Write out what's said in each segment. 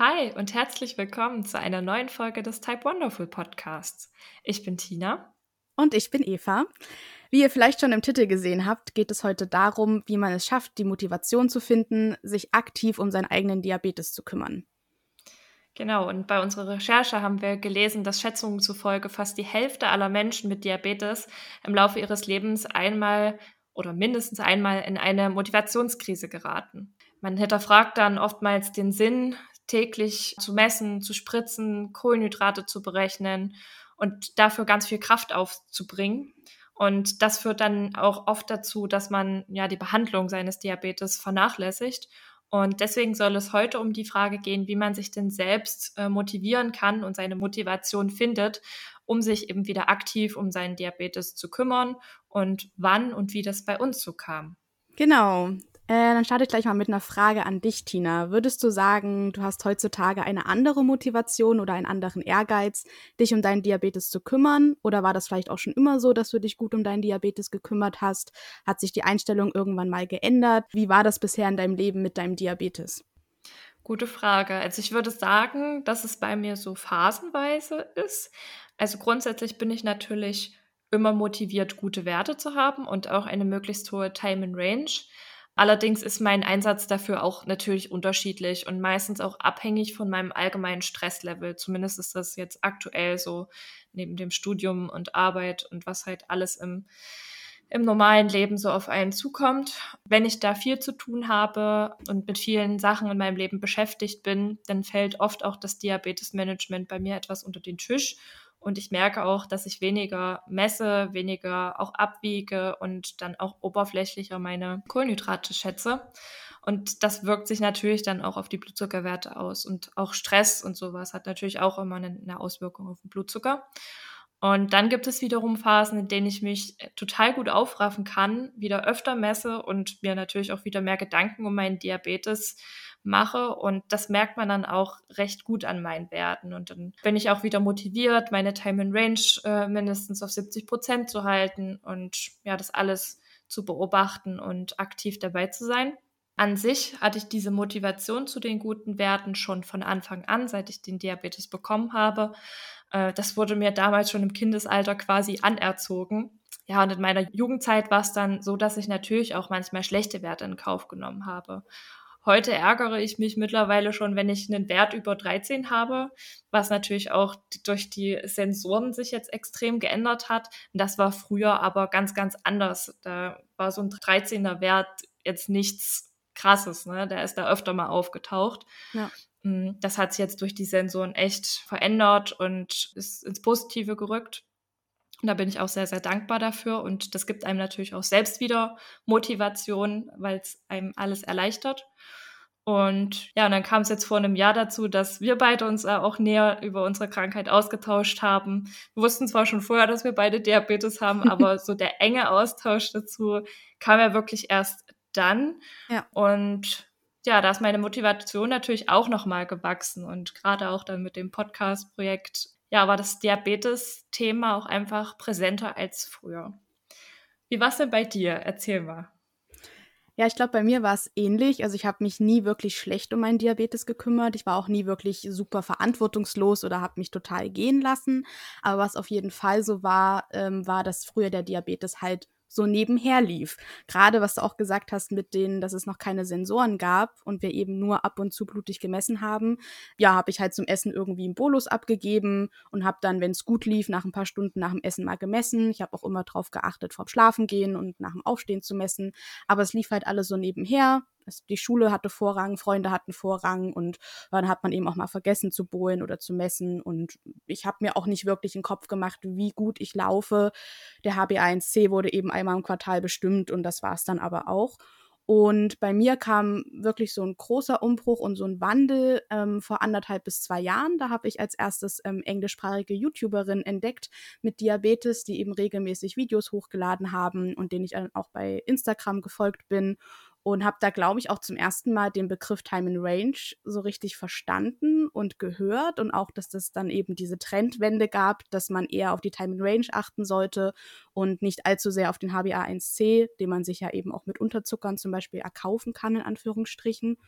Hi und herzlich willkommen zu einer neuen Folge des Type Wonderful Podcasts. Ich bin Tina. Und ich bin Eva. Wie ihr vielleicht schon im Titel gesehen habt, geht es heute darum, wie man es schafft, die Motivation zu finden, sich aktiv um seinen eigenen Diabetes zu kümmern. Genau, und bei unserer Recherche haben wir gelesen, dass Schätzungen zufolge fast die Hälfte aller Menschen mit Diabetes im Laufe ihres Lebens einmal oder mindestens einmal in eine Motivationskrise geraten. Man hinterfragt dann oftmals den Sinn, täglich zu messen, zu spritzen, Kohlenhydrate zu berechnen und dafür ganz viel Kraft aufzubringen. Und das führt dann auch oft dazu, dass man ja die Behandlung seines Diabetes vernachlässigt. Und deswegen soll es heute um die Frage gehen, wie man sich denn selbst äh, motivieren kann und seine Motivation findet, um sich eben wieder aktiv um seinen Diabetes zu kümmern und wann und wie das bei uns so kam. Genau. Äh, dann starte ich gleich mal mit einer Frage an dich, Tina. Würdest du sagen, du hast heutzutage eine andere Motivation oder einen anderen Ehrgeiz, dich um deinen Diabetes zu kümmern? Oder war das vielleicht auch schon immer so, dass du dich gut um deinen Diabetes gekümmert hast? Hat sich die Einstellung irgendwann mal geändert? Wie war das bisher in deinem Leben mit deinem Diabetes? Gute Frage. Also ich würde sagen, dass es bei mir so phasenweise ist. Also grundsätzlich bin ich natürlich immer motiviert, gute Werte zu haben und auch eine möglichst hohe Time in Range. Allerdings ist mein Einsatz dafür auch natürlich unterschiedlich und meistens auch abhängig von meinem allgemeinen Stresslevel. Zumindest ist das jetzt aktuell so neben dem Studium und Arbeit und was halt alles im, im normalen Leben so auf einen zukommt. Wenn ich da viel zu tun habe und mit vielen Sachen in meinem Leben beschäftigt bin, dann fällt oft auch das Diabetesmanagement bei mir etwas unter den Tisch und ich merke auch, dass ich weniger messe, weniger auch abwiege und dann auch oberflächlicher meine Kohlenhydrate schätze. Und das wirkt sich natürlich dann auch auf die Blutzuckerwerte aus. Und auch Stress und sowas hat natürlich auch immer eine Auswirkung auf den Blutzucker. Und dann gibt es wiederum Phasen, in denen ich mich total gut aufraffen kann, wieder öfter messe und mir natürlich auch wieder mehr Gedanken um meinen Diabetes mache. Und das merkt man dann auch recht gut an meinen Werten. Und dann bin ich auch wieder motiviert, meine Time in Range äh, mindestens auf 70 Prozent zu halten und ja, das alles zu beobachten und aktiv dabei zu sein. An sich hatte ich diese Motivation zu den guten Werten schon von Anfang an, seit ich den Diabetes bekommen habe. Äh, das wurde mir damals schon im Kindesalter quasi anerzogen. Ja, und in meiner Jugendzeit war es dann so, dass ich natürlich auch manchmal schlechte Werte in Kauf genommen habe. Heute ärgere ich mich mittlerweile schon, wenn ich einen Wert über 13 habe, was natürlich auch durch die Sensoren sich jetzt extrem geändert hat. Und das war früher aber ganz, ganz anders. Da war so ein 13er Wert jetzt nichts Krasses, ne? Der ist da öfter mal aufgetaucht. Ja. Mm, das hat sich jetzt durch die Sensoren echt verändert und ist ins Positive gerückt. Und da bin ich auch sehr, sehr dankbar dafür. Und das gibt einem natürlich auch selbst wieder Motivation, weil es einem alles erleichtert. Und ja, und dann kam es jetzt vor einem Jahr dazu, dass wir beide uns auch näher über unsere Krankheit ausgetauscht haben. Wir wussten zwar schon vorher, dass wir beide Diabetes haben, aber so der enge Austausch dazu kam ja wirklich erst dann. Ja. Und ja, da ist meine Motivation natürlich auch nochmal gewachsen. Und gerade auch dann mit dem Podcast-Projekt, ja, war das Diabetes-Thema auch einfach präsenter als früher. Wie war es denn bei dir? Erzähl mal. Ja, ich glaube, bei mir war es ähnlich. Also ich habe mich nie wirklich schlecht um meinen Diabetes gekümmert. Ich war auch nie wirklich super verantwortungslos oder habe mich total gehen lassen. Aber was auf jeden Fall so war, ähm, war, dass früher der Diabetes halt so nebenher lief. Gerade was du auch gesagt hast mit denen, dass es noch keine Sensoren gab und wir eben nur ab und zu blutig gemessen haben. Ja, habe ich halt zum Essen irgendwie einen Bolus abgegeben und habe dann, wenn es gut lief, nach ein paar Stunden nach dem Essen mal gemessen. Ich habe auch immer darauf geachtet, vorm Schlafengehen und nach dem Aufstehen zu messen. Aber es lief halt alles so nebenher die Schule hatte Vorrang, Freunde hatten Vorrang und dann hat man eben auch mal vergessen zu bohlen oder zu messen. Und ich habe mir auch nicht wirklich einen Kopf gemacht, wie gut ich laufe. Der HB1C wurde eben einmal im Quartal bestimmt und das war es dann aber auch. Und bei mir kam wirklich so ein großer Umbruch und so ein Wandel ähm, vor anderthalb bis zwei Jahren. Da habe ich als erstes ähm, englischsprachige YouTuberin entdeckt mit Diabetes, die eben regelmäßig Videos hochgeladen haben und denen ich dann auch bei Instagram gefolgt bin und habe da, glaube ich, auch zum ersten Mal den Begriff Time in Range so richtig verstanden und gehört und auch, dass das dann eben diese Trendwende gab, dass man eher auf die Time in Range achten sollte und nicht allzu sehr auf den HbA1c, den man sich ja eben auch mit Unterzuckern zum Beispiel erkaufen kann, in Anführungsstrichen.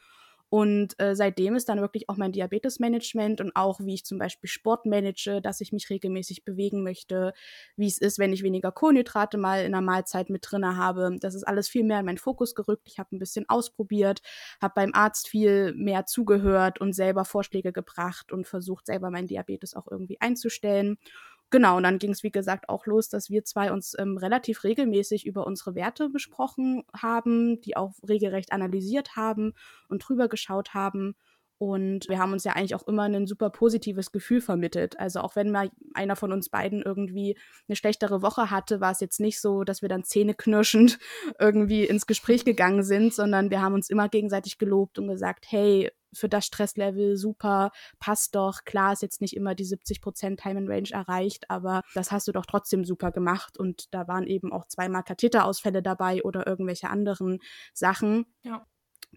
Und äh, seitdem ist dann wirklich auch mein Diabetesmanagement und auch, wie ich zum Beispiel Sport manage, dass ich mich regelmäßig bewegen möchte, wie es ist, wenn ich weniger Kohlenhydrate mal in der Mahlzeit mit drinne habe. Das ist alles viel mehr in meinen Fokus gerückt. Ich habe ein bisschen ausprobiert, habe beim Arzt viel mehr zugehört und selber Vorschläge gebracht und versucht, selber meinen Diabetes auch irgendwie einzustellen. Genau, und dann ging es, wie gesagt, auch los, dass wir zwei uns ähm, relativ regelmäßig über unsere Werte besprochen haben, die auch regelrecht analysiert haben und drüber geschaut haben. Und wir haben uns ja eigentlich auch immer ein super positives Gefühl vermittelt. Also auch wenn mal einer von uns beiden irgendwie eine schlechtere Woche hatte, war es jetzt nicht so, dass wir dann zähneknirschend irgendwie ins Gespräch gegangen sind, sondern wir haben uns immer gegenseitig gelobt und gesagt, hey, für das Stresslevel super, passt doch. Klar ist jetzt nicht immer die 70 Prozent Time and Range erreicht, aber das hast du doch trotzdem super gemacht. Und da waren eben auch zweimal Katheterausfälle dabei oder irgendwelche anderen Sachen. Ja.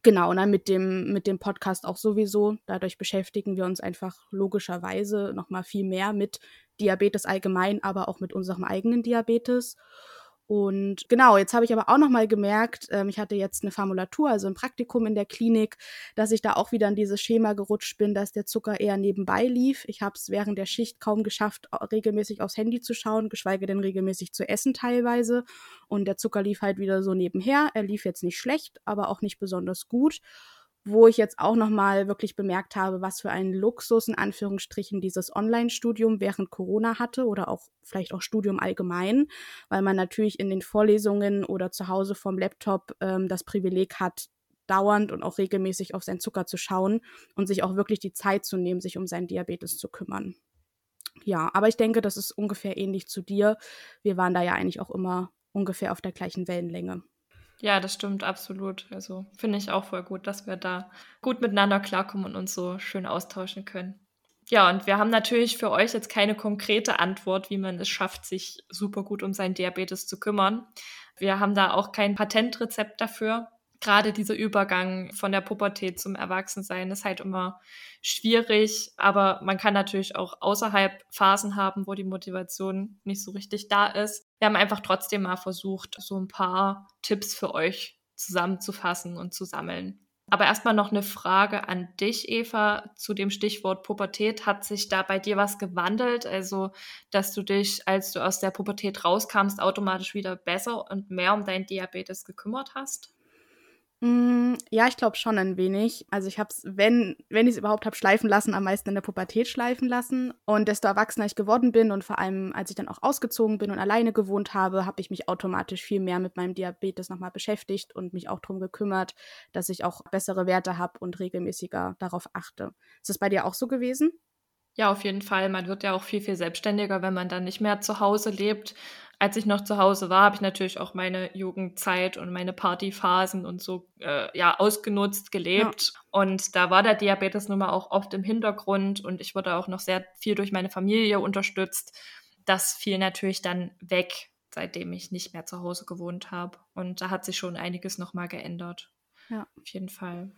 Genau, und dann mit dem, mit dem Podcast auch sowieso. Dadurch beschäftigen wir uns einfach logischerweise nochmal viel mehr mit Diabetes allgemein, aber auch mit unserem eigenen Diabetes. Und genau, jetzt habe ich aber auch noch mal gemerkt, ähm, ich hatte jetzt eine Formulatur, also ein Praktikum in der Klinik, dass ich da auch wieder in dieses Schema gerutscht bin, dass der Zucker eher nebenbei lief. Ich habe es während der Schicht kaum geschafft, regelmäßig aufs Handy zu schauen, geschweige denn regelmäßig zu essen teilweise. Und der Zucker lief halt wieder so nebenher. Er lief jetzt nicht schlecht, aber auch nicht besonders gut wo ich jetzt auch nochmal wirklich bemerkt habe, was für einen Luxus in Anführungsstrichen dieses Online-Studium während Corona hatte oder auch vielleicht auch Studium allgemein, weil man natürlich in den Vorlesungen oder zu Hause vom Laptop ähm, das Privileg hat, dauernd und auch regelmäßig auf seinen Zucker zu schauen und sich auch wirklich die Zeit zu nehmen, sich um seinen Diabetes zu kümmern. Ja, aber ich denke, das ist ungefähr ähnlich zu dir. Wir waren da ja eigentlich auch immer ungefähr auf der gleichen Wellenlänge. Ja, das stimmt absolut. Also finde ich auch voll gut, dass wir da gut miteinander klarkommen und uns so schön austauschen können. Ja, und wir haben natürlich für euch jetzt keine konkrete Antwort, wie man es schafft, sich super gut um seinen Diabetes zu kümmern. Wir haben da auch kein Patentrezept dafür gerade dieser Übergang von der Pubertät zum Erwachsensein ist halt immer schwierig, aber man kann natürlich auch außerhalb Phasen haben, wo die Motivation nicht so richtig da ist. Wir haben einfach trotzdem mal versucht, so ein paar Tipps für euch zusammenzufassen und zu sammeln. Aber erstmal noch eine Frage an dich, Eva, zu dem Stichwort Pubertät. Hat sich da bei dir was gewandelt? Also, dass du dich, als du aus der Pubertät rauskam, automatisch wieder besser und mehr um deinen Diabetes gekümmert hast? Mm, ja, ich glaube schon ein wenig. Also ich habe es, wenn, wenn ich es überhaupt habe schleifen lassen, am meisten in der Pubertät schleifen lassen. Und desto erwachsener ich geworden bin und vor allem, als ich dann auch ausgezogen bin und alleine gewohnt habe, habe ich mich automatisch viel mehr mit meinem Diabetes nochmal beschäftigt und mich auch darum gekümmert, dass ich auch bessere Werte habe und regelmäßiger darauf achte. Ist das bei dir auch so gewesen? Ja, auf jeden Fall. Man wird ja auch viel, viel selbstständiger, wenn man dann nicht mehr zu Hause lebt als ich noch zu Hause war, habe ich natürlich auch meine Jugendzeit und meine Partyphasen und so äh, ja ausgenutzt, gelebt. Ja. Und da war der Diabetes nun mal auch oft im Hintergrund und ich wurde auch noch sehr viel durch meine Familie unterstützt. Das fiel natürlich dann weg, seitdem ich nicht mehr zu Hause gewohnt habe. Und da hat sich schon einiges nochmal geändert. Ja. Auf jeden Fall.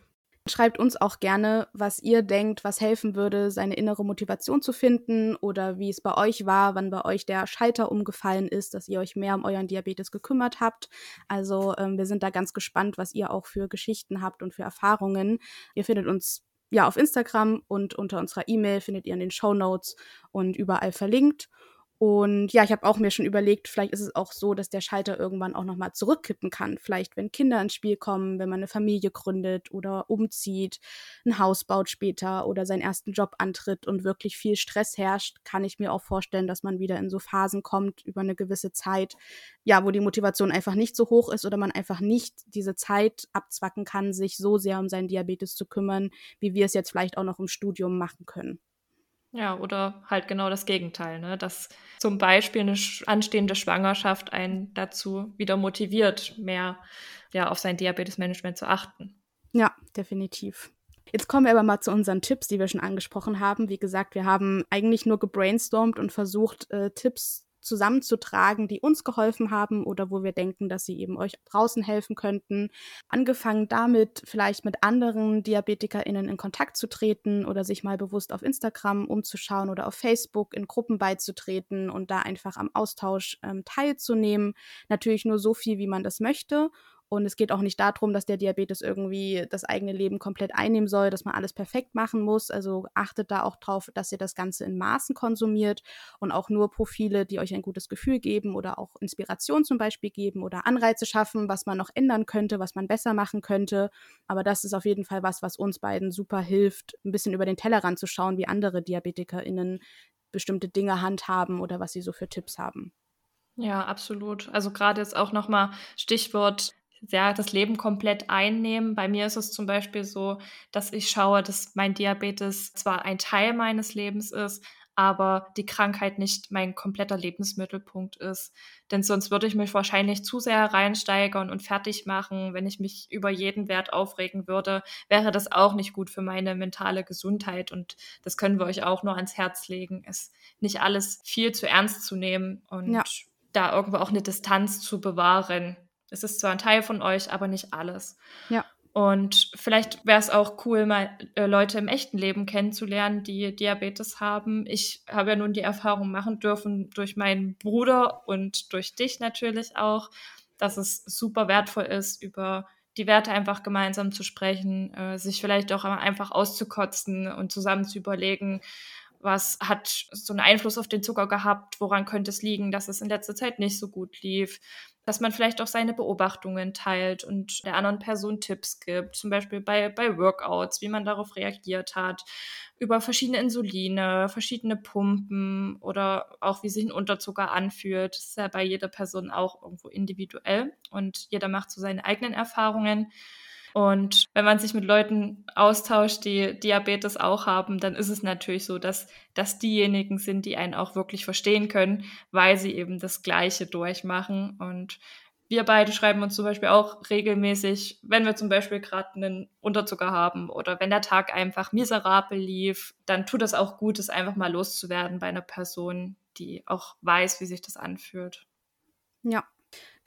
Schreibt uns auch gerne, was ihr denkt, was helfen würde, seine innere Motivation zu finden oder wie es bei euch war, wann bei euch der Schalter umgefallen ist, dass ihr euch mehr um euren Diabetes gekümmert habt. Also ähm, wir sind da ganz gespannt, was ihr auch für Geschichten habt und für Erfahrungen. Ihr findet uns ja auf Instagram und unter unserer E-Mail findet ihr in den Show Notes und überall verlinkt. Und ja, ich habe auch mir schon überlegt, vielleicht ist es auch so, dass der Schalter irgendwann auch nochmal zurückkippen kann. Vielleicht, wenn Kinder ins Spiel kommen, wenn man eine Familie gründet oder umzieht, ein Haus baut später oder seinen ersten Job antritt und wirklich viel Stress herrscht, kann ich mir auch vorstellen, dass man wieder in so Phasen kommt über eine gewisse Zeit, ja, wo die Motivation einfach nicht so hoch ist oder man einfach nicht diese Zeit abzwacken kann, sich so sehr um seinen Diabetes zu kümmern, wie wir es jetzt vielleicht auch noch im Studium machen können. Ja, oder halt genau das Gegenteil, ne? dass zum Beispiel eine anstehende Schwangerschaft einen dazu wieder motiviert, mehr ja, auf sein Diabetesmanagement zu achten. Ja, definitiv. Jetzt kommen wir aber mal zu unseren Tipps, die wir schon angesprochen haben. Wie gesagt, wir haben eigentlich nur gebrainstormt und versucht, äh, Tipps zusammenzutragen, die uns geholfen haben oder wo wir denken, dass sie eben euch draußen helfen könnten. Angefangen damit, vielleicht mit anderen DiabetikerInnen in Kontakt zu treten oder sich mal bewusst auf Instagram umzuschauen oder auf Facebook in Gruppen beizutreten und da einfach am Austausch ähm, teilzunehmen. Natürlich nur so viel, wie man das möchte Und es geht auch nicht darum, dass der Diabetes irgendwie das eigene Leben komplett einnehmen soll, dass man alles perfekt machen muss. Also achtet da auch drauf, dass ihr das Ganze in Maßen konsumiert und auch nur Profile, die euch ein gutes Gefühl geben oder auch Inspiration zum Beispiel geben oder Anreize schaffen, was man noch ändern könnte, was man besser machen könnte. Aber das ist auf jeden Fall was, was uns beiden super hilft, ein bisschen über den Tellerrand zu schauen, wie andere DiabetikerInnen bestimmte Dinge handhaben oder was sie so für Tipps haben. Ja, absolut. Also gerade jetzt auch nochmal Stichwort ja, das Leben komplett einnehmen. Bei mir ist es zum Beispiel so, dass ich schaue, dass mein Diabetes zwar ein Teil meines Lebens ist, aber die Krankheit nicht mein kompletter Lebensmittelpunkt ist. Denn sonst würde ich mich wahrscheinlich zu sehr reinsteigern und fertig machen. Wenn ich mich über jeden Wert aufregen würde, wäre das auch nicht gut für meine mentale Gesundheit. Und das können wir euch auch nur ans Herz legen, es nicht alles viel zu ernst zu nehmen und ja. da irgendwo auch eine Distanz zu bewahren. Es ist zwar ein Teil von euch, aber nicht alles. Ja. Und vielleicht wäre es auch cool, mal äh, Leute im echten Leben kennenzulernen, die Diabetes haben. Ich habe ja nun die Erfahrung machen dürfen durch meinen Bruder und durch dich natürlich auch, dass es super wertvoll ist, über die Werte einfach gemeinsam zu sprechen, äh, sich vielleicht auch einfach auszukotzen und zusammen zu überlegen, was hat so einen Einfluss auf den Zucker gehabt, woran könnte es liegen, dass es in letzter Zeit nicht so gut lief, dass man vielleicht auch seine Beobachtungen teilt und der anderen Person Tipps gibt, zum Beispiel bei, bei Workouts, wie man darauf reagiert hat, über verschiedene Insuline, verschiedene Pumpen oder auch wie sich ein Unterzucker anfühlt. Das ist ja bei jeder Person auch irgendwo individuell und jeder macht so seine eigenen Erfahrungen. Und wenn man sich mit Leuten austauscht, die Diabetes auch haben, dann ist es natürlich so, dass das diejenigen sind, die einen auch wirklich verstehen können, weil sie eben das Gleiche durchmachen. Und wir beide schreiben uns zum Beispiel auch regelmäßig, wenn wir zum Beispiel gerade einen Unterzucker haben oder wenn der Tag einfach miserabel lief, dann tut es auch gut, es einfach mal loszuwerden bei einer Person, die auch weiß, wie sich das anfühlt. Ja,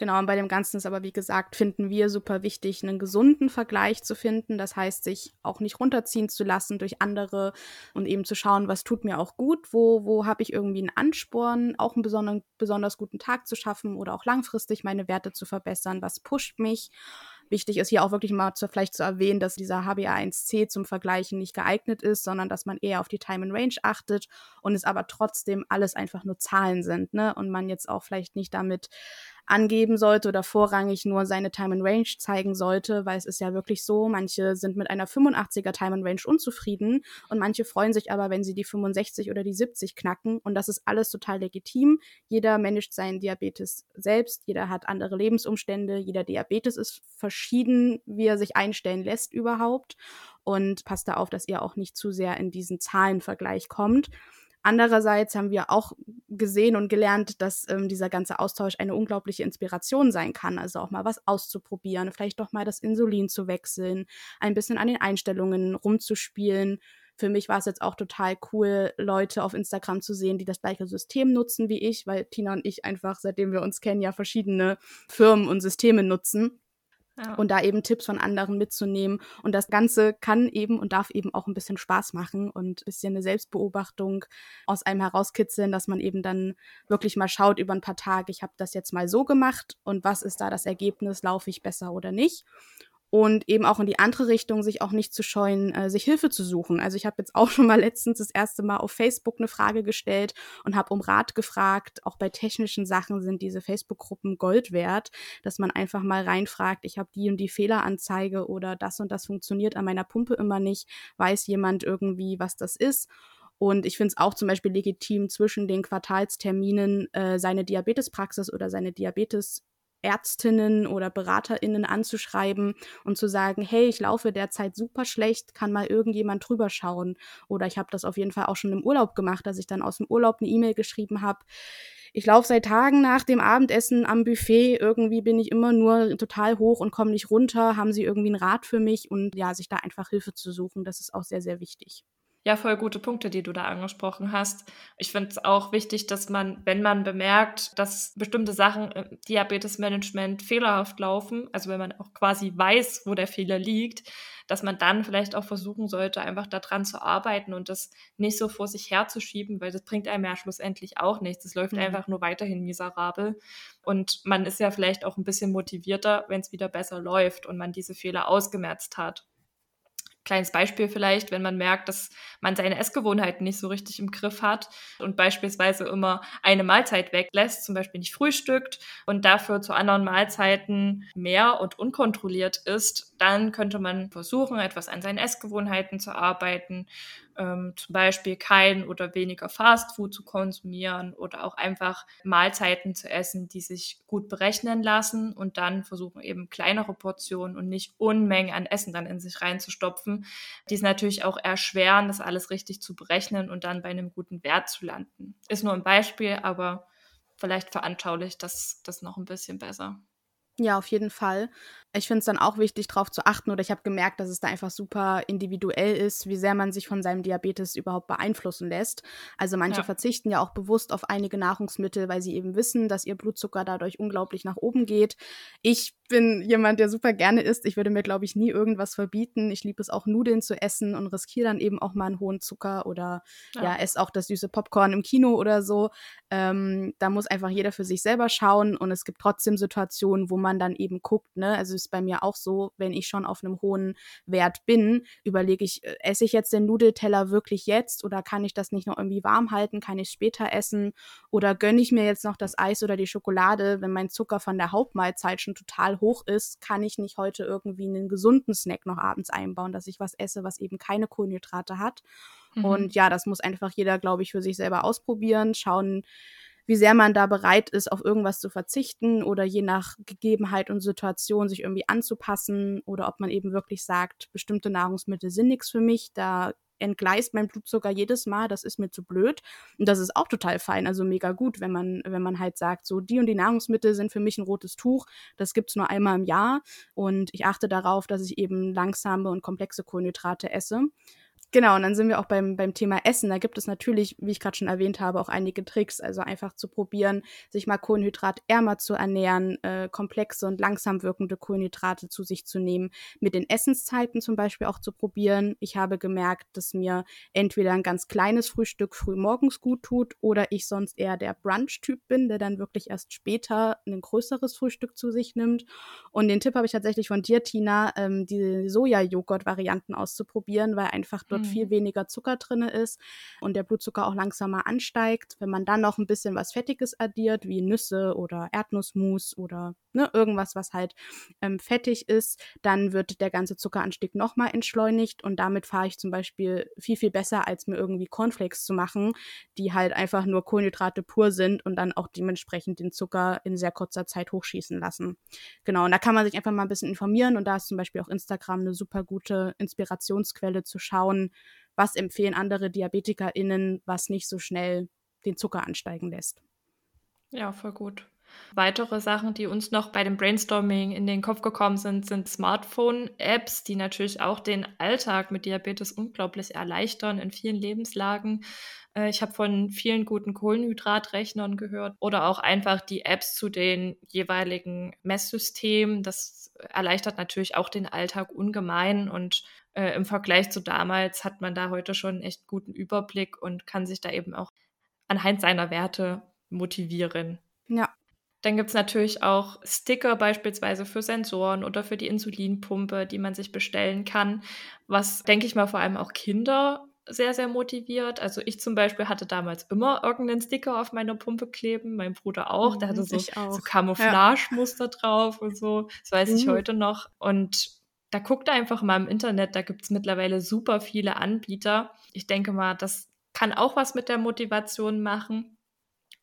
Genau, und bei dem Ganzen ist aber, wie gesagt, finden wir super wichtig, einen gesunden Vergleich zu finden. Das heißt, sich auch nicht runterziehen zu lassen durch andere und eben zu schauen, was tut mir auch gut, wo, wo habe ich irgendwie einen Ansporn, auch einen besonders, besonders guten Tag zu schaffen oder auch langfristig meine Werte zu verbessern, was pusht mich. Wichtig ist hier auch wirklich mal zu, vielleicht zu erwähnen, dass dieser HbA1c zum Vergleichen nicht geeignet ist, sondern dass man eher auf die Time and Range achtet und es aber trotzdem alles einfach nur Zahlen sind, ne? Und man jetzt auch vielleicht nicht damit angeben sollte oder vorrangig nur seine Time and Range zeigen sollte, weil es ist ja wirklich so, manche sind mit einer 85er Time and Range unzufrieden und manche freuen sich aber, wenn sie die 65 oder die 70 knacken und das ist alles total legitim. Jeder managt seinen Diabetes selbst, jeder hat andere Lebensumstände, jeder Diabetes ist verschieden, wie er sich einstellen lässt überhaupt und passt da auf, dass ihr auch nicht zu sehr in diesen Zahlenvergleich kommt. Andererseits haben wir auch gesehen und gelernt, dass ähm, dieser ganze Austausch eine unglaubliche Inspiration sein kann. Also auch mal was auszuprobieren, vielleicht doch mal das Insulin zu wechseln, ein bisschen an den Einstellungen rumzuspielen. Für mich war es jetzt auch total cool, Leute auf Instagram zu sehen, die das gleiche System nutzen wie ich, weil Tina und ich einfach, seitdem wir uns kennen, ja verschiedene Firmen und Systeme nutzen. Und da eben Tipps von anderen mitzunehmen. Und das Ganze kann eben und darf eben auch ein bisschen Spaß machen und ein bisschen eine Selbstbeobachtung aus einem herauskitzeln, dass man eben dann wirklich mal schaut über ein paar Tage, ich habe das jetzt mal so gemacht und was ist da das Ergebnis, laufe ich besser oder nicht und eben auch in die andere Richtung sich auch nicht zu scheuen, äh, sich Hilfe zu suchen. Also ich habe jetzt auch schon mal letztens das erste Mal auf Facebook eine Frage gestellt und habe um Rat gefragt. Auch bei technischen Sachen sind diese Facebook-Gruppen Gold wert, dass man einfach mal reinfragt, ich habe die und die Fehleranzeige oder das und das funktioniert an meiner Pumpe immer nicht. Weiß jemand irgendwie, was das ist? Und ich finde es auch zum Beispiel legitim, zwischen den Quartalsterminen äh, seine Diabetespraxis oder seine Diabetes Ärztinnen oder BeraterInnen anzuschreiben und zu sagen, hey, ich laufe derzeit super schlecht, kann mal irgendjemand drüber schauen. Oder ich habe das auf jeden Fall auch schon im Urlaub gemacht, dass ich dann aus dem Urlaub eine E-Mail geschrieben habe. Ich laufe seit Tagen nach dem Abendessen am Buffet. Irgendwie bin ich immer nur total hoch und komme nicht runter. Haben Sie irgendwie einen Rat für mich? Und ja, sich da einfach Hilfe zu suchen, das ist auch sehr, sehr wichtig. Ja, voll gute Punkte, die du da angesprochen hast. Ich finde es auch wichtig, dass man, wenn man bemerkt, dass bestimmte Sachen im Diabetesmanagement fehlerhaft laufen, also wenn man auch quasi weiß, wo der Fehler liegt, dass man dann vielleicht auch versuchen sollte, einfach daran zu arbeiten und das nicht so vor sich herzuschieben, weil das bringt einem ja schlussendlich auch nichts. Es läuft mhm. einfach nur weiterhin miserabel. Und man ist ja vielleicht auch ein bisschen motivierter, wenn es wieder besser läuft und man diese Fehler ausgemerzt hat. Kleines Beispiel vielleicht, wenn man merkt, dass man seine Essgewohnheiten nicht so richtig im Griff hat und beispielsweise immer eine Mahlzeit weglässt, zum Beispiel nicht frühstückt und dafür zu anderen Mahlzeiten mehr und unkontrolliert ist, dann könnte man versuchen, etwas an seinen Essgewohnheiten zu arbeiten ähm, zum Beispiel kein oder weniger Fastfood zu konsumieren oder auch einfach Mahlzeiten zu essen, die sich gut berechnen lassen und dann versuchen eben kleinere Portionen und nicht Unmengen an Essen dann in sich reinzustopfen, die es natürlich auch erschweren, das alles richtig zu berechnen und dann bei einem guten Wert zu landen. Ist nur ein Beispiel, aber vielleicht veranschaulicht das das noch ein bisschen besser. Ja, auf jeden Fall. Ich finde es dann auch wichtig, darauf zu achten, oder ich habe gemerkt, dass es da einfach super individuell ist, wie sehr man sich von seinem Diabetes überhaupt beeinflussen lässt. Also manche ja. verzichten ja auch bewusst auf einige Nahrungsmittel, weil sie eben wissen, dass ihr Blutzucker dadurch unglaublich nach oben geht. Ich bin jemand, der super gerne isst. Ich würde mir, glaube ich, nie irgendwas verbieten. Ich liebe es auch, Nudeln zu essen und riskiere dann eben auch mal einen hohen Zucker oder ja, ja esse auch das süße Popcorn im Kino oder so. Ähm, da muss einfach jeder für sich selber schauen und es gibt trotzdem Situationen, wo man dann eben guckt, ne? Also ist bei mir auch so, wenn ich schon auf einem hohen Wert bin, überlege ich, äh, esse ich jetzt den Nudelteller wirklich jetzt oder kann ich das nicht noch irgendwie warm halten? Kann ich später essen? Oder gönne ich mir jetzt noch das Eis oder die Schokolade, wenn mein Zucker von der Hauptmahlzeit schon total hoch ist? Kann ich nicht heute irgendwie einen gesunden Snack noch abends einbauen, dass ich was esse, was eben keine Kohlenhydrate hat? Mhm. Und ja, das muss einfach jeder, glaube ich, für sich selber ausprobieren, schauen, wie sehr man da bereit ist, auf irgendwas zu verzichten oder je nach Gegebenheit und Situation sich irgendwie anzupassen oder ob man eben wirklich sagt, bestimmte Nahrungsmittel sind nichts für mich, da entgleist mein Blutzucker jedes Mal, das ist mir zu blöd. Und das ist auch total fein, also mega gut, wenn man, wenn man halt sagt, so die und die Nahrungsmittel sind für mich ein rotes Tuch, das gibt's nur einmal im Jahr und ich achte darauf, dass ich eben langsame und komplexe Kohlenhydrate esse. Genau, und dann sind wir auch beim, beim Thema Essen. Da gibt es natürlich, wie ich gerade schon erwähnt habe, auch einige Tricks. Also einfach zu probieren, sich mal kohlenhydratärmer zu ernähren, äh, komplexe und langsam wirkende Kohlenhydrate zu sich zu nehmen. Mit den Essenszeiten zum Beispiel auch zu probieren. Ich habe gemerkt, dass mir entweder ein ganz kleines Frühstück früh morgens gut tut oder ich sonst eher der Brunch-Typ bin, der dann wirklich erst später ein größeres Frühstück zu sich nimmt. Und den Tipp habe ich tatsächlich von dir, Tina, ähm, die Soja-Joghurt-Varianten auszuprobieren, weil einfach dort dort mhm. viel weniger Zucker drin ist und der Blutzucker auch langsamer ansteigt. Wenn man dann noch ein bisschen was Fettiges addiert, wie Nüsse oder Erdnussmus oder ne, irgendwas, was halt ähm, fettig ist, dann wird der ganze Zuckeranstieg nochmal entschleunigt und damit fahre ich zum Beispiel viel, viel besser, als mir irgendwie Cornflakes zu machen, die halt einfach nur Kohlenhydrate pur sind und dann auch dementsprechend den Zucker in sehr kurzer Zeit hochschießen lassen. Genau, und da kann man sich einfach mal ein bisschen informieren und da ist zum Beispiel auch Instagram eine super gute Inspirationsquelle zu schauen, was empfehlen andere DiabetikerInnen, was nicht so schnell den Zucker ansteigen lässt. Ja, voll gut. Weitere Sachen, die uns noch bei dem Brainstorming in den Kopf gekommen sind, sind Smartphone-Apps, die natürlich auch den Alltag mit Diabetes unglaublich erleichtern in vielen Lebenslagen. Äh, ich habe von vielen guten Kohlenhydratrechnern gehört oder auch einfach die Apps zu den jeweiligen Messsystemen. Das erleichtert natürlich auch den Alltag ungemein und äh, im Vergleich zu damals hat man da heute schon einen echt guten Überblick und kann sich da eben auch anhand seiner Werte motivieren. Ja. Dann gibt es natürlich auch Sticker beispielsweise für Sensoren oder für die Insulinpumpe, die man sich bestellen kann, was, denke ich mal, vor allem auch Kinder sehr, sehr motiviert. Also ich zum Beispiel hatte damals immer irgendeinen Sticker auf meiner Pumpe kleben, mein Bruder auch, der hatte mhm, so, so Camouflage-Muster ja. drauf und so, das weiß mhm. ich heute noch. Und da guckt einfach mal im Internet, da gibt es mittlerweile super viele Anbieter. Ich denke mal, das kann auch was mit der Motivation machen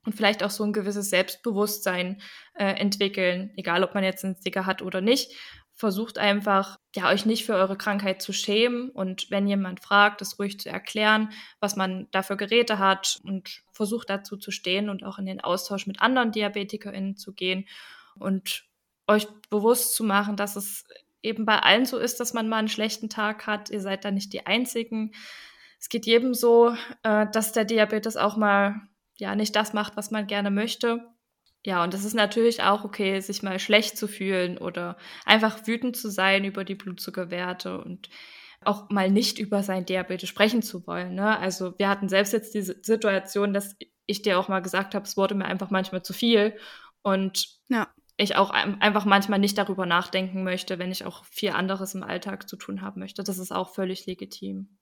und vielleicht auch so ein gewisses Selbstbewusstsein äh, entwickeln, egal ob man jetzt einen Sticker hat oder nicht. Versucht einfach, ja, euch nicht für eure Krankheit zu schämen und wenn jemand fragt, das ruhig zu erklären, was man da für Geräte hat und versucht dazu zu stehen und auch in den Austausch mit anderen DiabetikerInnen zu gehen und euch bewusst zu machen, dass es eben bei allen so ist, dass man mal einen schlechten Tag hat. Ihr seid da nicht die Einzigen. es geht jedem so, äh, dass der Diabetes auch mal ja nicht das macht, was man gerne möchte. Ja, und es ist natürlich auch okay, sich mal schlecht zu fühlen oder einfach wütend zu sein über die Blutzuckerwerte und auch mal nicht über sein Diabetes sprechen zu wollen. Ne? Also wir hatten selbst jetzt diese Situation, dass ich dir auch mal gesagt habe, es wurde mir einfach manchmal zu viel und ja. ich auch einfach manchmal nicht darüber nachdenken möchte, wenn ich auch viel anderes im Alltag zu tun haben möchte. Das ist auch völlig legitim.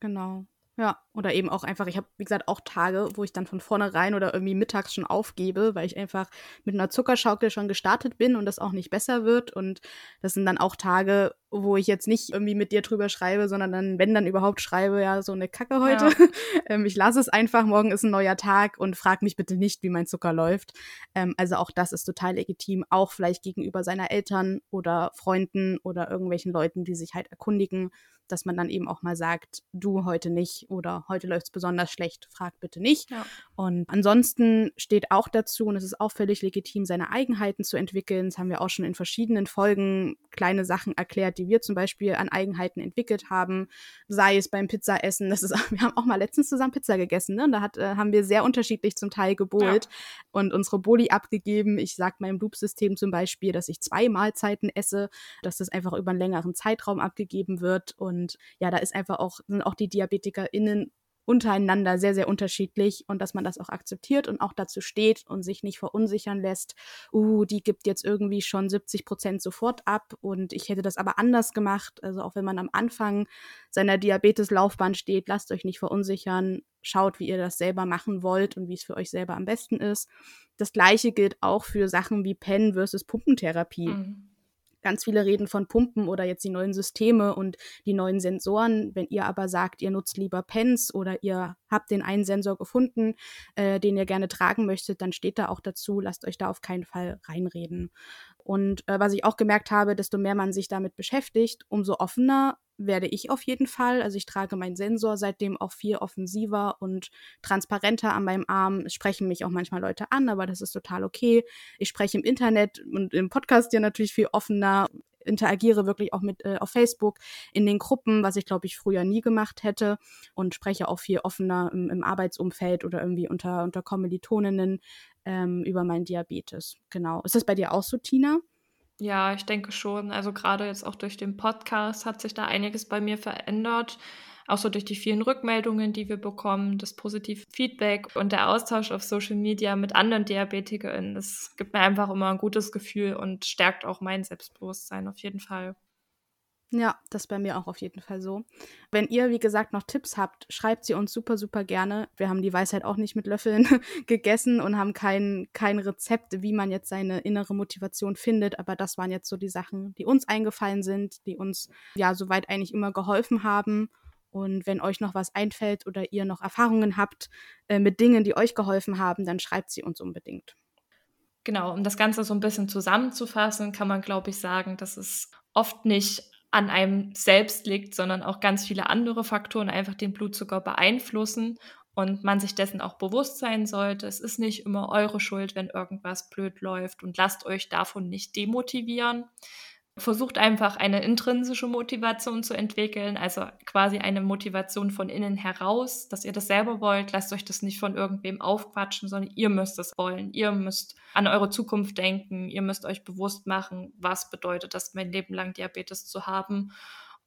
Genau. Ja, oder eben auch einfach, ich habe, wie gesagt, auch Tage, wo ich dann von vornherein oder irgendwie mittags schon aufgebe, weil ich einfach mit einer Zuckerschaukel schon gestartet bin und das auch nicht besser wird. Und das sind dann auch Tage, wo ich jetzt nicht irgendwie mit dir drüber schreibe, sondern dann, wenn dann überhaupt schreibe, ja, so eine Kacke heute. Ja. ähm, ich lasse es einfach, morgen ist ein neuer Tag und frag mich bitte nicht, wie mein Zucker läuft. Ähm, also auch das ist total legitim, auch vielleicht gegenüber seiner Eltern oder Freunden oder irgendwelchen Leuten, die sich halt erkundigen dass man dann eben auch mal sagt, du heute nicht oder heute läuft es besonders schlecht, frag bitte nicht. Ja. Und ansonsten steht auch dazu, und es ist auch völlig legitim, seine Eigenheiten zu entwickeln. Das haben wir auch schon in verschiedenen Folgen kleine Sachen erklärt, die wir zum Beispiel an Eigenheiten entwickelt haben, sei es beim Pizzaessen. Das ist, wir haben auch mal letztens zusammen Pizza gegessen, ne? Und da hat, äh, haben wir sehr unterschiedlich zum Teil gebohlt ja. und unsere Boli abgegeben. Ich sage meinem Loop-System zum Beispiel, dass ich zwei Mahlzeiten esse, dass das einfach über einen längeren Zeitraum abgegeben wird und und ja, da ist einfach auch, sind auch die DiabetikerInnen untereinander sehr, sehr unterschiedlich und dass man das auch akzeptiert und auch dazu steht und sich nicht verunsichern lässt, uh, die gibt jetzt irgendwie schon 70 Prozent sofort ab und ich hätte das aber anders gemacht. Also auch wenn man am Anfang seiner Diabeteslaufbahn steht, lasst euch nicht verunsichern, schaut, wie ihr das selber machen wollt und wie es für euch selber am besten ist. Das gleiche gilt auch für Sachen wie Pen versus Pumpentherapie. Mhm. Ganz viele reden von Pumpen oder jetzt die neuen Systeme und die neuen Sensoren. Wenn ihr aber sagt, ihr nutzt lieber Pens oder ihr habt den einen Sensor gefunden, äh, den ihr gerne tragen möchtet, dann steht da auch dazu, lasst euch da auf keinen Fall reinreden. Und äh, was ich auch gemerkt habe, desto mehr man sich damit beschäftigt, umso offener werde ich auf jeden Fall. Also ich trage meinen Sensor seitdem auch viel offensiver und transparenter an meinem Arm. Es sprechen mich auch manchmal Leute an, aber das ist total okay. Ich spreche im Internet und im Podcast ja natürlich viel offener interagiere wirklich auch mit äh, auf Facebook in den Gruppen, was ich glaube ich früher nie gemacht hätte und spreche auch viel offener im, im Arbeitsumfeld oder irgendwie unter unter Kommilitoninnen ähm, über meinen Diabetes. Genau. Ist das bei dir auch so, Tina? Ja, ich denke schon. Also gerade jetzt auch durch den Podcast hat sich da einiges bei mir verändert. Auch so durch die vielen Rückmeldungen, die wir bekommen, das positive Feedback und der Austausch auf Social Media mit anderen DiabetikerInnen. Das gibt mir einfach immer ein gutes Gefühl und stärkt auch mein Selbstbewusstsein auf jeden Fall. Ja, das ist bei mir auch auf jeden Fall so. Wenn ihr, wie gesagt, noch Tipps habt, schreibt sie uns super, super gerne. Wir haben die Weisheit auch nicht mit Löffeln gegessen und haben kein, kein Rezept, wie man jetzt seine innere Motivation findet. Aber das waren jetzt so die Sachen, die uns eingefallen sind, die uns ja soweit eigentlich immer geholfen haben. Und wenn euch noch was einfällt oder ihr noch Erfahrungen habt äh, mit Dingen, die euch geholfen haben, dann schreibt sie uns unbedingt. Genau, um das Ganze so ein bisschen zusammenzufassen, kann man, glaube ich, sagen, dass es oft nicht an einem selbst liegt, sondern auch ganz viele andere Faktoren einfach den Blutzucker beeinflussen und man sich dessen auch bewusst sein sollte. Es ist nicht immer eure Schuld, wenn irgendwas blöd läuft und lasst euch davon nicht demotivieren. Versucht einfach eine intrinsische Motivation zu entwickeln, also quasi eine Motivation von innen heraus, dass ihr das selber wollt. Lasst euch das nicht von irgendwem aufquatschen, sondern ihr müsst es wollen. Ihr müsst an eure Zukunft denken. Ihr müsst euch bewusst machen, was bedeutet das, mein Leben lang Diabetes zu haben.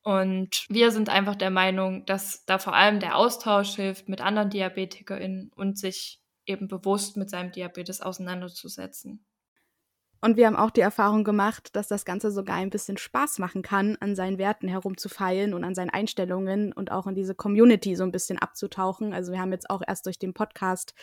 Und wir sind einfach der Meinung, dass da vor allem der Austausch hilft mit anderen DiabetikerInnen und sich eben bewusst mit seinem Diabetes auseinanderzusetzen. Und wir haben auch die Erfahrung gemacht, dass das Ganze sogar ein bisschen Spaß machen kann, an seinen Werten herumzufeilen und an seinen Einstellungen und auch in diese Community so ein bisschen abzutauchen. Also wir haben jetzt auch erst durch den Podcast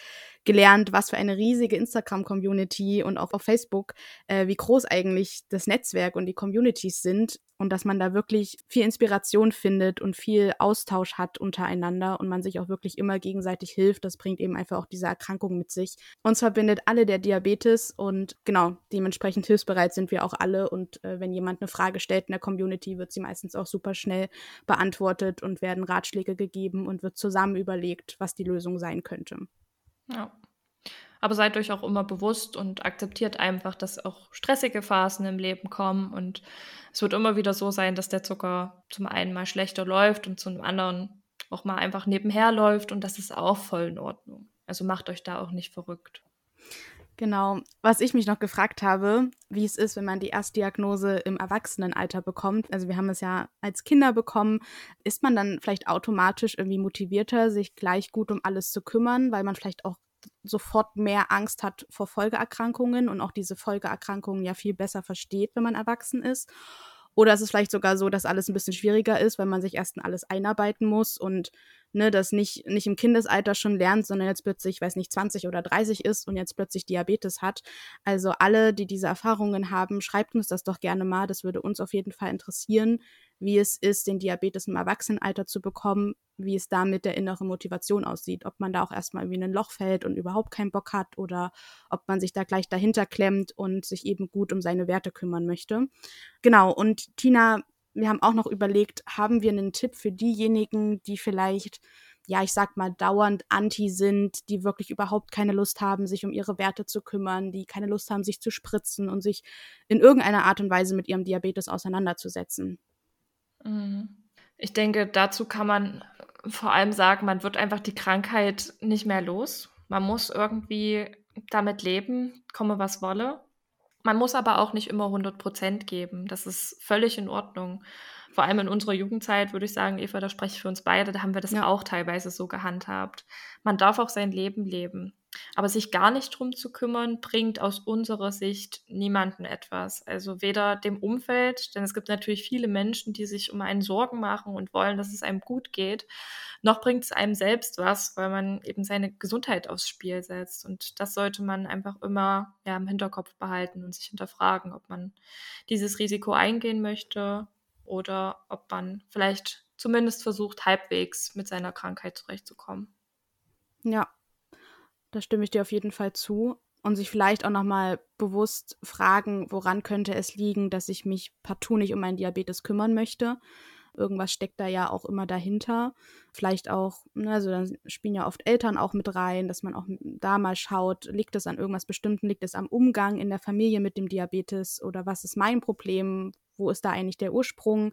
gelernt, was für eine riesige Instagram-Community und auch auf Facebook, äh, wie groß eigentlich das Netzwerk und die Communities sind und dass man da wirklich viel Inspiration findet und viel Austausch hat untereinander und man sich auch wirklich immer gegenseitig hilft. Das bringt eben einfach auch diese Erkrankung mit sich. Uns verbindet alle der Diabetes und genau, dementsprechend hilfsbereit sind wir auch alle. Und äh, wenn jemand eine Frage stellt in der Community, wird sie meistens auch super schnell beantwortet und werden Ratschläge gegeben und wird zusammen überlegt, was die Lösung sein könnte. Ja. Aber seid euch auch immer bewusst und akzeptiert einfach, dass auch stressige Phasen im Leben kommen. Und es wird immer wieder so sein, dass der Zucker zum einen mal schlechter läuft und zum anderen auch mal einfach nebenher läuft und das ist auch voll in Ordnung. Also macht euch da auch nicht verrückt. Genau. Was ich mich noch gefragt habe, wie es ist, wenn man die Erstdiagnose im Erwachsenenalter bekommt. Also wir haben es ja als Kinder bekommen. Ist man dann vielleicht automatisch irgendwie motivierter, sich gleich gut um alles zu kümmern, weil man vielleicht auch sofort mehr Angst hat vor Folgeerkrankungen und auch diese Folgeerkrankungen ja viel besser versteht, wenn man erwachsen ist? Oder ist es vielleicht sogar so, dass alles ein bisschen schwieriger ist, weil man sich erst in alles einarbeiten muss und ne, das nicht, nicht im Kindesalter schon lernt, sondern jetzt plötzlich, weiß nicht, 20 oder 30 ist und jetzt plötzlich Diabetes hat. Also alle, die diese Erfahrungen haben, schreibt uns das doch gerne mal. Das würde uns auf jeden Fall interessieren, wie es ist, den Diabetes im Erwachsenenalter zu bekommen, wie es da mit der inneren Motivation aussieht, ob man da auch erstmal wie in ein Loch fällt und überhaupt keinen Bock hat oder ob man sich da gleich dahinter klemmt und sich eben gut um seine Werte kümmern möchte. Genau, und Tina, wir haben auch noch überlegt, haben wir einen Tipp für diejenigen, die vielleicht ja, ich sag mal, dauernd anti sind, die wirklich überhaupt keine Lust haben, sich um ihre Werte zu kümmern, die keine Lust haben, sich zu spritzen und sich in irgendeiner Art und Weise mit ihrem Diabetes auseinanderzusetzen. Mhm. Ich denke, dazu kann man vor allem sagen, man wird einfach die Krankheit nicht mehr los. Man muss irgendwie damit leben, komme was wolle. Man muss aber auch nicht immer 100 Prozent geben. Das ist völlig in Ordnung vor allem in unserer Jugendzeit, würde ich sagen, Eva, da spreche ich für uns beide, da haben wir das ja. auch teilweise so gehandhabt. Man darf auch sein Leben leben. Aber sich gar nicht drum zu kümmern, bringt aus unserer Sicht niemanden etwas. Also weder dem Umfeld, denn es gibt natürlich viele Menschen, die sich um einen Sorgen machen und wollen, dass es einem gut geht, noch bringt es einem selbst was, weil man eben seine Gesundheit aufs Spiel setzt. Und das sollte man einfach immer ja, im Hinterkopf behalten und sich hinterfragen, ob man dieses Risiko eingehen möchte oder ob man vielleicht zumindest versucht, halbwegs mit seiner Krankheit zurechtzukommen. Ja, da stimme ich dir auf jeden Fall zu. Und sich vielleicht auch nochmal bewusst fragen, woran könnte es liegen, dass ich mich partout nicht um meinen Diabetes kümmern möchte. Irgendwas steckt da ja auch immer dahinter. Vielleicht auch, ne, also dann spielen ja oft Eltern auch mit rein, dass man auch da mal schaut, liegt es an irgendwas Bestimmten, liegt es am Umgang in der Familie mit dem Diabetes oder was ist mein Problem, wo ist da eigentlich der Ursprung?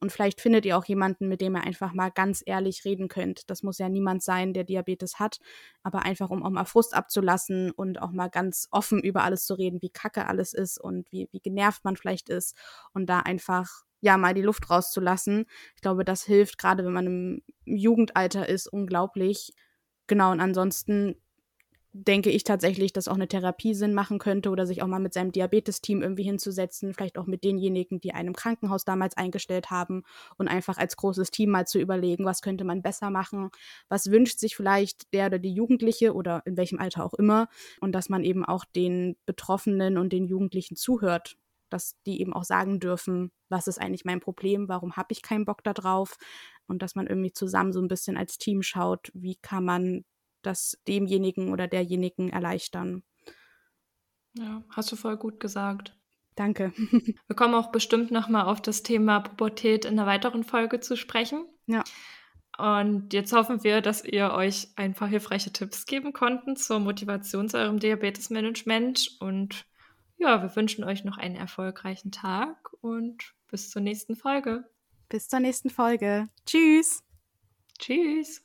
Und vielleicht findet ihr auch jemanden, mit dem ihr einfach mal ganz ehrlich reden könnt. Das muss ja niemand sein, der Diabetes hat, aber einfach, um auch mal Frust abzulassen und auch mal ganz offen über alles zu reden, wie kacke alles ist und wie, wie genervt man vielleicht ist und da einfach ja mal die Luft rauszulassen. Ich glaube, das hilft gerade, wenn man im Jugendalter ist, unglaublich. Genau, und ansonsten denke ich tatsächlich, dass auch eine Therapie Sinn machen könnte oder sich auch mal mit seinem Diabetesteam irgendwie hinzusetzen, vielleicht auch mit denjenigen, die einen im Krankenhaus damals eingestellt haben und einfach als großes Team mal zu überlegen, was könnte man besser machen, was wünscht sich vielleicht der oder die Jugendliche oder in welchem Alter auch immer? Und dass man eben auch den Betroffenen und den Jugendlichen zuhört, dass die eben auch sagen dürfen, was ist eigentlich mein Problem, warum habe ich keinen Bock darauf und dass man irgendwie zusammen so ein bisschen als Team schaut, wie kann man das demjenigen oder derjenigen erleichtern. Ja, hast du voll gut gesagt. Danke. Wir kommen auch bestimmt nochmal auf das Thema Pubertät in einer weiteren Folge zu sprechen. Ja. Und jetzt hoffen wir, dass ihr euch ein paar hilfreiche Tipps geben konnten zur Motivation zu eurem Diabetesmanagement. Und ja, wir wünschen euch noch einen erfolgreichen Tag und bis zur nächsten Folge. Bis zur nächsten Folge. Tschüss. Tschüss.